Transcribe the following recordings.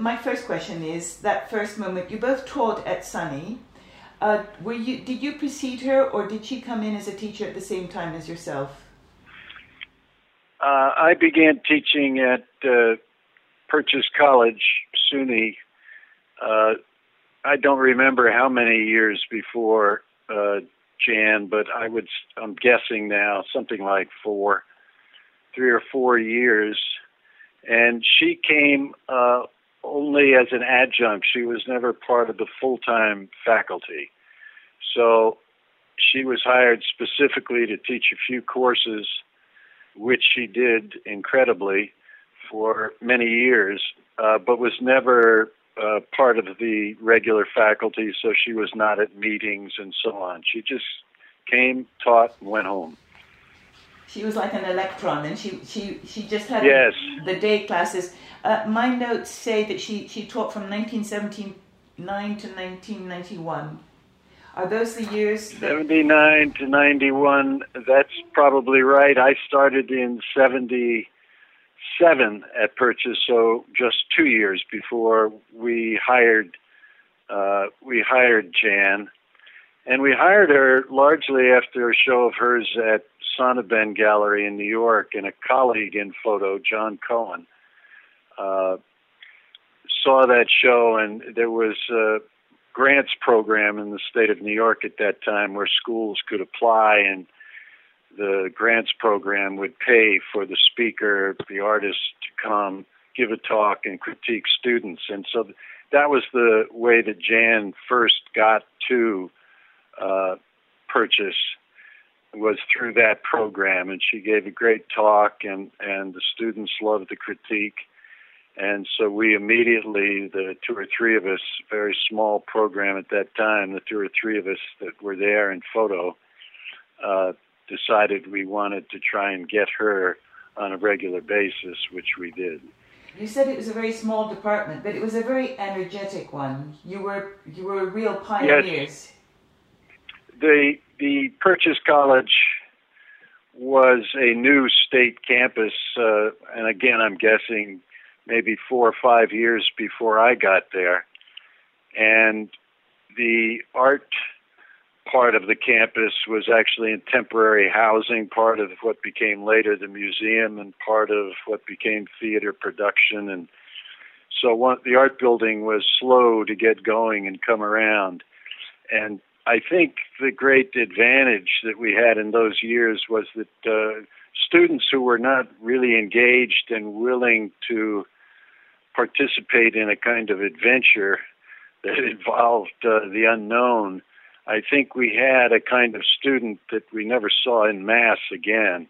my first question is that first moment you both taught at SUNY. Uh, were you? Did you precede her, or did she come in as a teacher at the same time as yourself? Uh, I began teaching at uh, Purchase College, SUNY. Uh, I don't remember how many years before uh, Jan, but I would. I'm guessing now something like four, three or four years, and she came uh, only as an adjunct. She was never part of the full-time faculty, so she was hired specifically to teach a few courses which she did incredibly for many years, uh, but was never uh, part of the regular faculty, so she was not at meetings and so on. She just came, taught, and went home. She was like an electron, and she she she just had yes. the day classes. Uh, my notes say that she she taught from 1979 to 1991. Are those the years? That... 79 to 91, that's probably right. I started in 77 at Purchase, so just two years before we hired uh, we hired Jan. And we hired her largely after a show of hers at Sonnabend Gallery in New York, and a colleague in photo, John Cohen, uh, saw that show, and there was a grants program in the state of New York at that time where schools could apply and the grants program would pay for the speaker, the artist to come give a talk and critique students. And so that was the way that Jan first got to uh, purchase was through that program and she gave a great talk and and the students loved the critique and so we immediately, the two or three of us, very small program at that time, the two or three of us that were there in photo, uh, decided we wanted to try and get her on a regular basis, which we did. You said it was a very small department, but it was a very energetic one. You were you were real pioneers. Yes. The the Purchase College was a new state campus, uh, and again, I'm guessing maybe four or five years before I got there. And the art part of the campus was actually in temporary housing, part of what became later the museum, and part of what became theater production. And so one, the art building was slow to get going and come around. And I think the great advantage that we had in those years was that uh, students who were not really engaged and willing to participate in a kind of adventure that involved uh, the unknown, I think we had a kind of student that we never saw in mass again.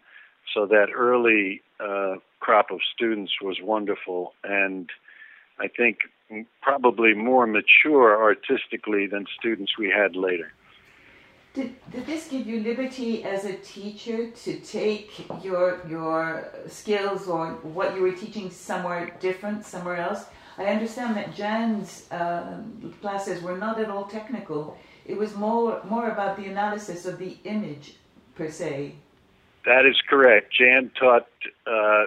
So that early uh, crop of students was wonderful, and I think probably more mature artistically than students we had later. Did, did this give you liberty as a teacher to take your your skills or what you were teaching somewhere different, somewhere else? I understand that Jan's um, classes were not at all technical. It was more more about the analysis of the image per se. That is correct. Jan taught. Uh,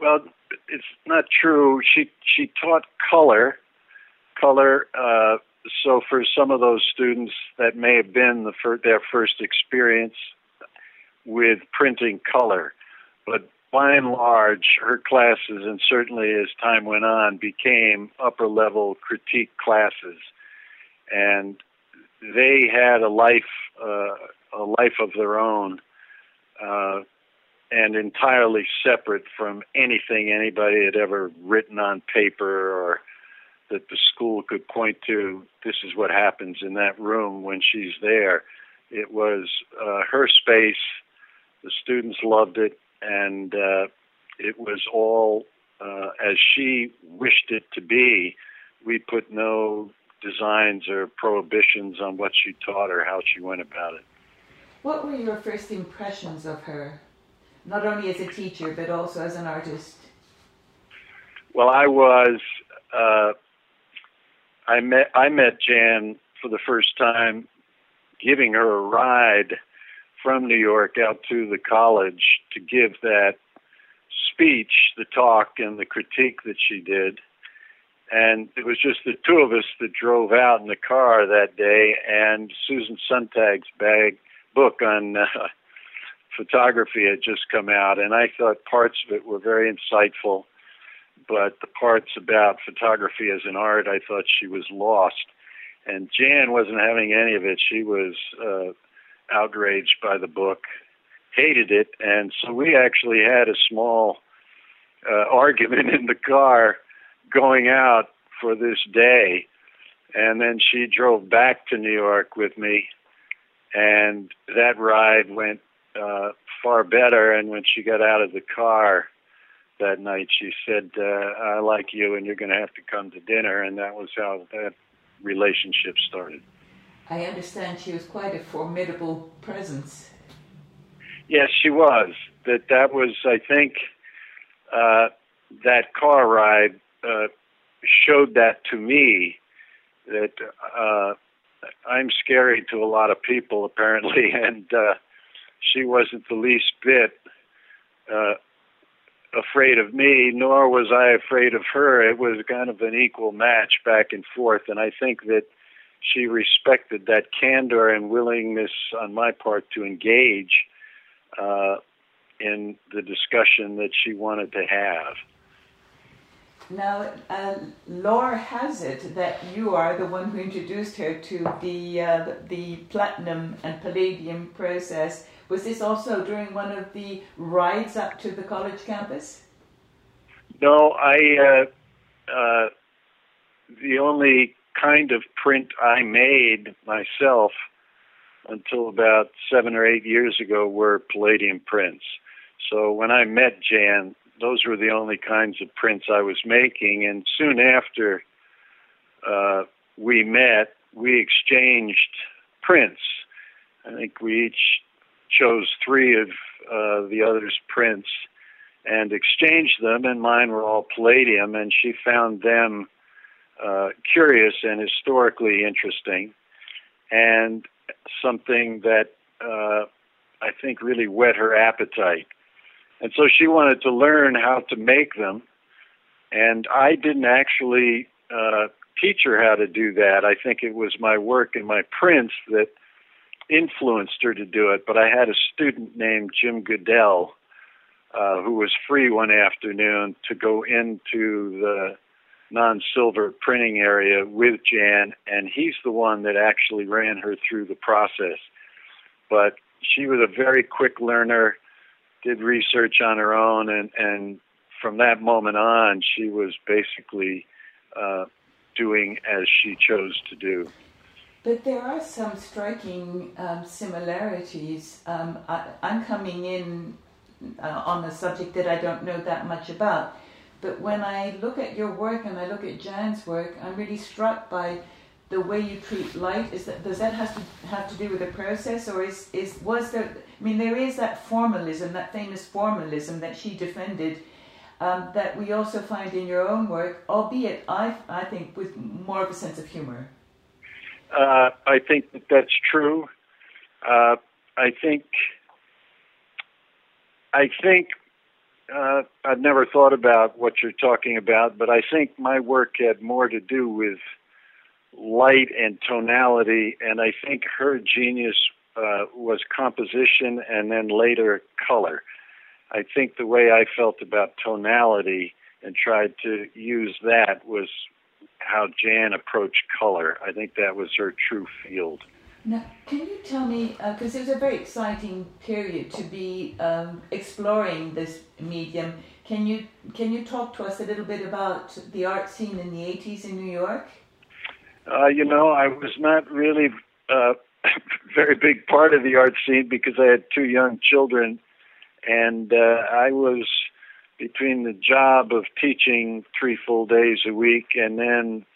well, it's not true. She she taught color, color. Uh, so for some of those students that may have been the fir- their first experience with printing color, but by and large, her classes, and certainly as time went on, became upper level critique classes, and they had a life uh, a life of their own. Uh, and entirely separate from anything anybody had ever written on paper or that the school could point to this is what happens in that room when she's there. It was uh, her space. The students loved it, and uh, it was all uh, as she wished it to be. We put no designs or prohibitions on what she taught or how she went about it. What were your first impressions of her, not only as a teacher but also as an artist? Well, I was uh, I met I met Jan for the first time, giving her a ride from New York out to the college to give that speech, the talk, and the critique that she did. and it was just the two of us that drove out in the car that day. And Susan Sontag's bag book on uh, photography had just come out, and I thought parts of it were very insightful, but the parts about photography as an art, I thought she was lost. And Jan wasn't having any of it. She was uh, outraged by the book, hated it, and so we actually had a small uh, argument in the car going out for this day. And then she drove back to New York with me, and that ride went uh, far better. And when she got out of the car that night, she said, uh, "I like you, and you're going to have to come to dinner." And that was how that relationship started. I understand she was quite a formidable presence. Yes, she was. That that was, I think, uh, that car ride uh, showed that to me that uh, I'm scary to a lot of people apparently, and uh, she wasn't the least bit uh, afraid of me, nor was I afraid of her. It was kind of an equal match back and forth, and I think that she respected that candor and willingness on my part to engage uh, in the discussion that she wanted to have. Now, uh, lore has it that you are the one who introduced her to the, uh, the, the platinum and palladium process. Was this also during one of the rides up to the college campus? No, I. Uh, uh the only kind of print I made myself until about seven or eight years ago were palladium prints. So when I met Jan, those were the only kinds of prints I was making. And soon after uh, we met, we exchanged prints. I think we each chose three of uh, the other's prints and exchanged them, and mine were all palladium, and she found them uh, curious and historically interesting, and something that uh, I think really whet her appetite. And so she wanted to learn how to make them. And I didn't actually uh, teach her how to do that. I think it was my work and my prints that influenced her to do it. But I had a student named Jim Goodell uh, who was free one afternoon to go into the non silver printing area with Jan, and he's the one that actually ran her through the process. But she was a very quick learner did research on her own, and and from that moment on, she was basically uh, doing as she chose to do. But there are some striking um, similarities. Um, I, am coming in uh, on a subject that I don't know that much about. But when I look at your work and I look at Jan's work, I'm really struck by the way you treat light. Is that does that have to have to do with the process, or is is was there I mean, there is that formalism, that famous formalism that she defended, um, that we also find in your own work, albeit I, I think with more of a sense of humor. Uh, I think that that's true. Uh, I think. I think uh, I've never thought about what you're talking about, but I think my work had more to do with light and tonality, and I think her genius uh, was composition and then later color. I think the way I felt about tonality and tried to use that was how Jan approached color. I think that was her true field. Now, can you tell me, because uh, it was a very exciting period to be um, exploring this medium. Can you can you talk to us a little bit about the art scene in the '80s in New York? Uh, you know, I was not really a very big part of the art scene because I had two young children, and uh, I was between the job of teaching three full days a week, and then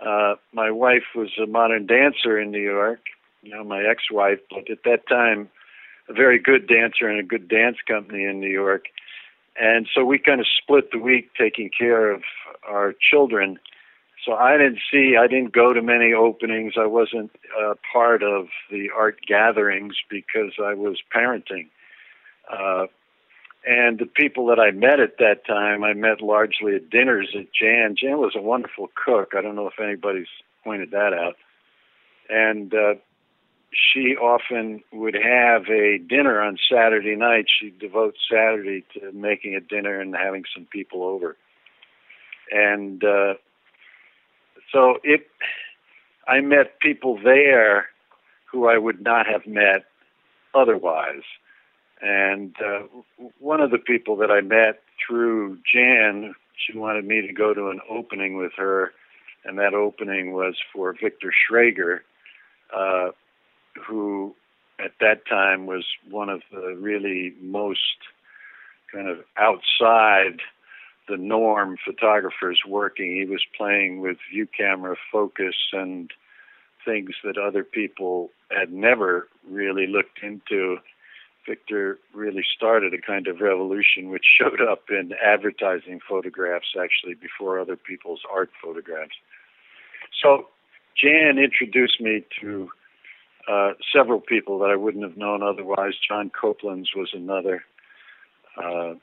uh, my wife was a modern dancer in New York. You know, my ex-wife, but at that time, a very good dancer in a good dance company in New York, and so we kind of split the week taking care of our children so I didn't see, I didn't go to many openings. I wasn't uh, part of the art gatherings because I was parenting. Uh, and the people that I met at that time, I met largely at dinners at Jan. Jan was a wonderful cook. I don't know if anybody's pointed that out. And uh, she often would have a dinner on Saturday night. She'd devote Saturday to making a dinner and having some people over. And uh, so it, I met people there who I would not have met otherwise. And uh, one of the people that I met through Jan, she wanted me to go to an opening with her, and that opening was for Victor Schrager, uh, who at that time was one of the really most kind of outside the norm photographers working. He was playing with view camera focus and things that other people had never really looked into Victor really started a kind of revolution which showed up in advertising photographs actually before other people's art photographs. So Jan introduced me to uh, several people that I wouldn't have known otherwise. John Coplans was another. Uh,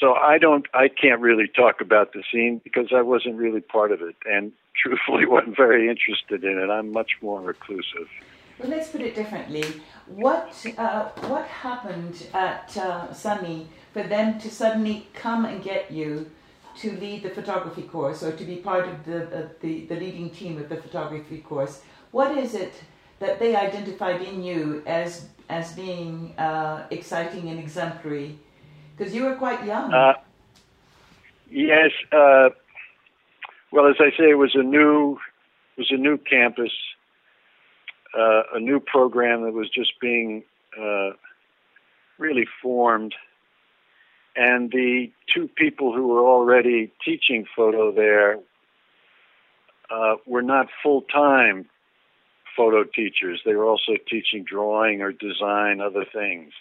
so I don't, I can't really talk about the scene because I wasn't really part of it, and truthfully wasn't very interested in it. I'm much more reclusive. Well, let's put it differently. What uh, what happened at uh, SUNY for them to suddenly come and get you to lead the photography course or to be part of the uh, the, the leading team of the photography course? What is it that they identified in you as as being uh, exciting and exemplary? Because you were quite young. Uh, yes. Uh, well, as I say, it was a new it was a new campus uh, a new program that was just being uh, really formed. And the two people who were already teaching photo there uh, were not full time photo teachers. They were also teaching drawing or design, other things.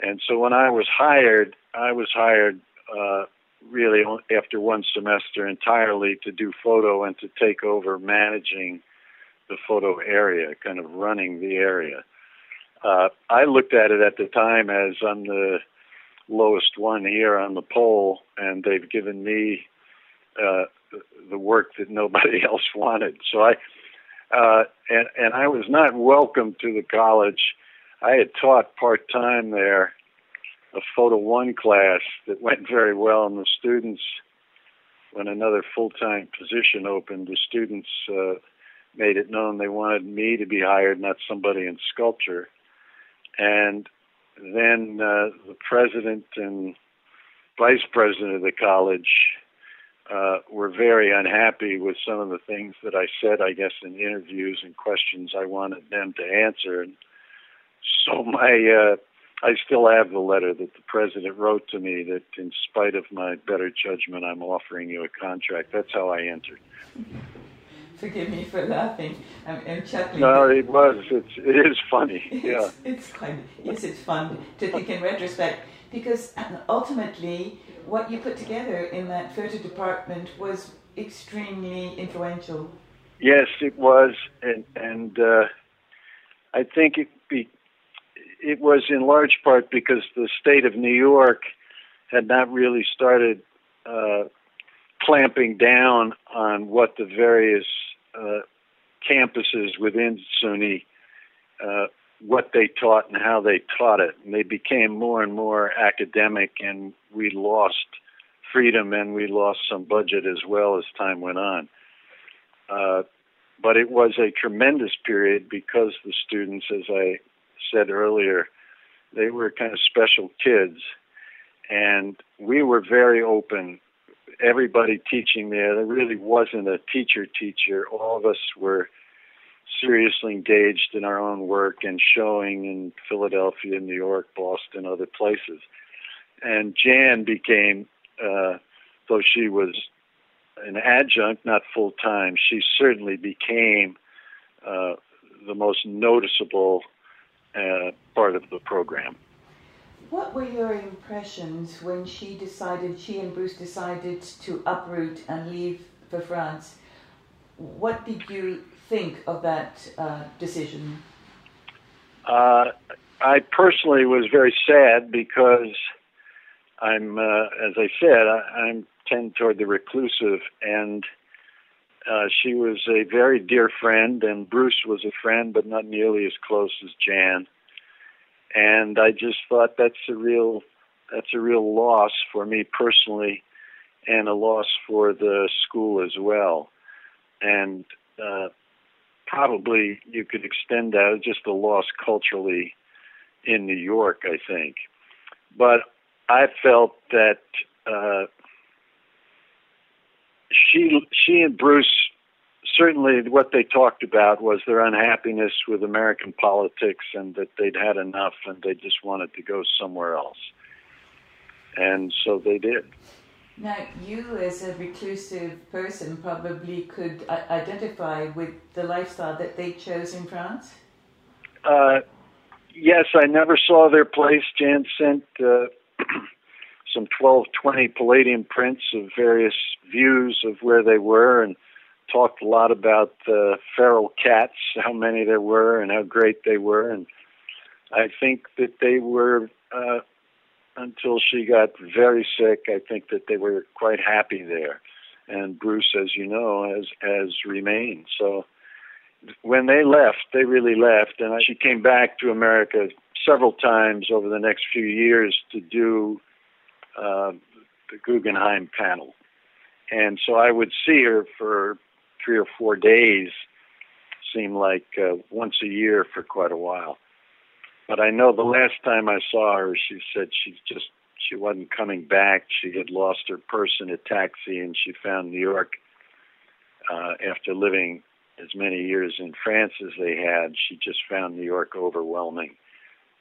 And so when I was hired, I was hired uh, really after one semester entirely to do photo and to take over managing the photo area, kind of running the area. Uh, I looked at it at the time as I'm the lowest one here on the pole, and they've given me uh, the work that nobody else wanted. So I, uh, and and I was not welcome to the college. I had taught part time there, a photo one class that went very well, and the students, when another full time position opened, the students. Uh, made it known they wanted me to be hired, not somebody in sculpture. And then uh, the president and vice president of the college uh, were very unhappy with some of the things that I said, I guess, in interviews and questions I wanted them to answer. And so my, uh, I still have the letter that the president wrote to me that, in spite of my better judgment, I'm offering you a contract. That's how I entered. Forgive me for laughing. I'm, I'm chuckling. No, it was. It's, it is funny. It's, yeah. It's fun. Yes, it's fun to think in retrospect because ultimately what you put together in that photo department was extremely influential. Yes, it was, and and uh, I think it be, it was in large part because the state of New York had not really started uh, clamping down on what the various uh, campuses within SUNY, uh, what they taught and how they taught it. And they became more and more academic, and we lost freedom and we lost some budget as well as time went on. Uh, but it was a tremendous period because the students, as I said earlier, they were kind of special kids. And we were very open everybody teaching there. There really wasn't a teacher teacher. All of us were seriously engaged in our own work and showing in Philadelphia, New York, Boston, other places. And Jan became, uh, though she was an adjunct, not full time, she certainly became uh, the most noticeable uh, part of the program. What were your impressions when she decided, she and Bruce decided to uproot and leave for France? What did you think of that uh, decision? Uh, I personally was very sad because I'm, uh, as I said, I, I'm tend toward the reclusive, and uh, she was a very dear friend, and Bruce was a friend, but not nearly as close as Jan. And I just thought that's a real, that's a real loss for me personally, and a loss for the school as well. And uh, probably you could extend that just a loss culturally in New York, I think. But I felt that uh, she she and Bruce certainly what they talked about was their unhappiness with American politics and that they'd had enough and they just wanted to go somewhere else. And so they did. Now, you as a reclusive person probably could identify with the lifestyle that they chose in France? Uh, yes, I never saw their place. Jan sent uh, some 1220 Palladium prints of various views of where they were and talked a lot about the feral cats, how many there were, and how great they were. And I think that they were, uh, until she got very sick, I think that they were quite happy there. And Bruce, as you know, has has remained. So when they left, they really left, and she came back to America several times over the next few years to do uh, the Guggenheim panel. And so I would see her for three or four days, seemed like uh, once a year for quite a while. But I know the last time I saw her, she said she just she wasn't coming back. She had lost her purse in a taxi, and she found New York uh, after living as many years in France as they had. She just found New York overwhelming,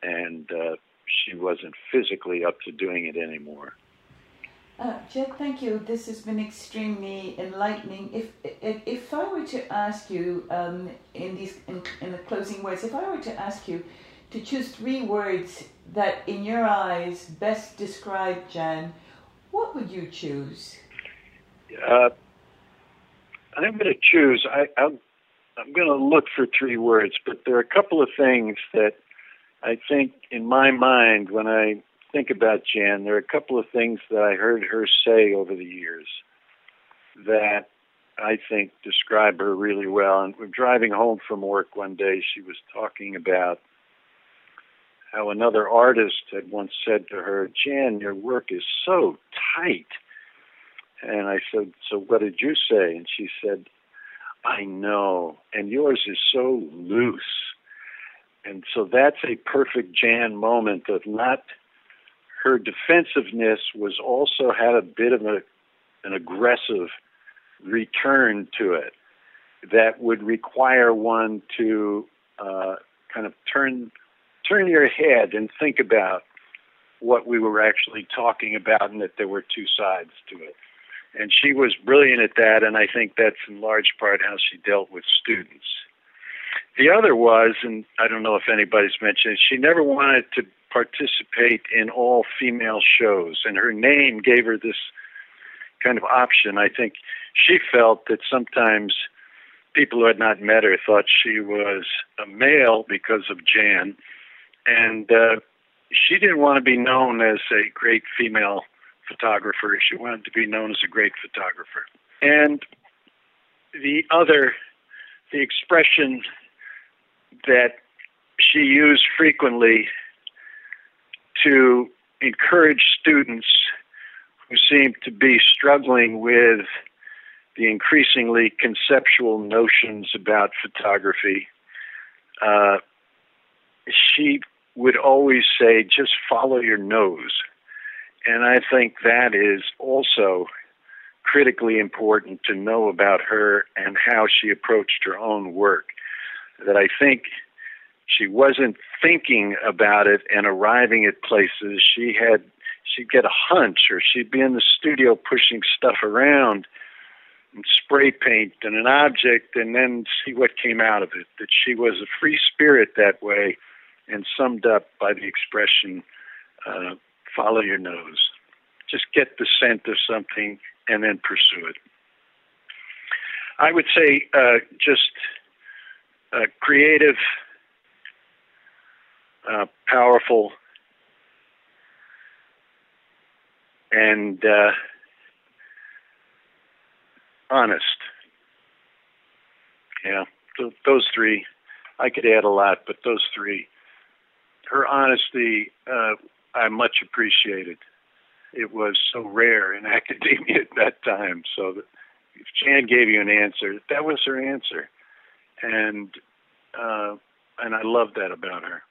and uh, she wasn't physically up to doing it anymore. Uh, Jed, thank you. This has been extremely enlightening. If if, if I were to ask you um, in these in, in the closing words, if I were to ask you to choose three words that, in your eyes, best describe Jan, what would you choose? Uh, I'm going to choose. I, I'm, I'm going to look for three words, but there are a couple of things that I think in my mind, when I think about Jan, there are a couple of things that I heard her say over the years that I think describe her really well. And we're driving home from work one day, she was talking about how another artist had once said to her, Jan, your work is so tight. And I said, So what did you say? And she said, I know. And yours is so loose. And so that's a perfect Jan moment of not her defensiveness was also had a bit of a, an aggressive return to it that would require one to uh, kind of turn turn your head and think about what we were actually talking about and that there were two sides to it. And she was brilliant at that, and I think that's in large part how she dealt with students. The other was, and I don't know if anybody's mentioned it, she never wanted to participate in all female shows, and her name gave her this kind of option. I think she felt that sometimes people who had not met her thought she was a male because of Jan, and uh, she didn't want to be known as a great female photographer. She wanted to be known as a great photographer. And the other, the expression that she used frequently to encourage students who seem to be struggling with the increasingly conceptual notions about photography. Uh, she would always say, just follow your nose. And I think that is also critically important to know about her and how she approached her own work that I think she wasn't thinking about it and arriving at places. She had she'd get a hunch or she'd be in the studio pushing stuff around and spray paint and an object and then see what came out of it. That she was a free spirit that way and summed up by the expression uh, follow your nose. Just get the scent of something and then pursue it. I would say uh, just uh, creative, uh, powerful, and uh, honest. Yeah, th- those three. I could add a lot, but those three. Her honesty, uh, I much appreciated. It was so rare in academia at that time. So that if Jan gave you an answer, that was her answer, and uh, and I love that about her.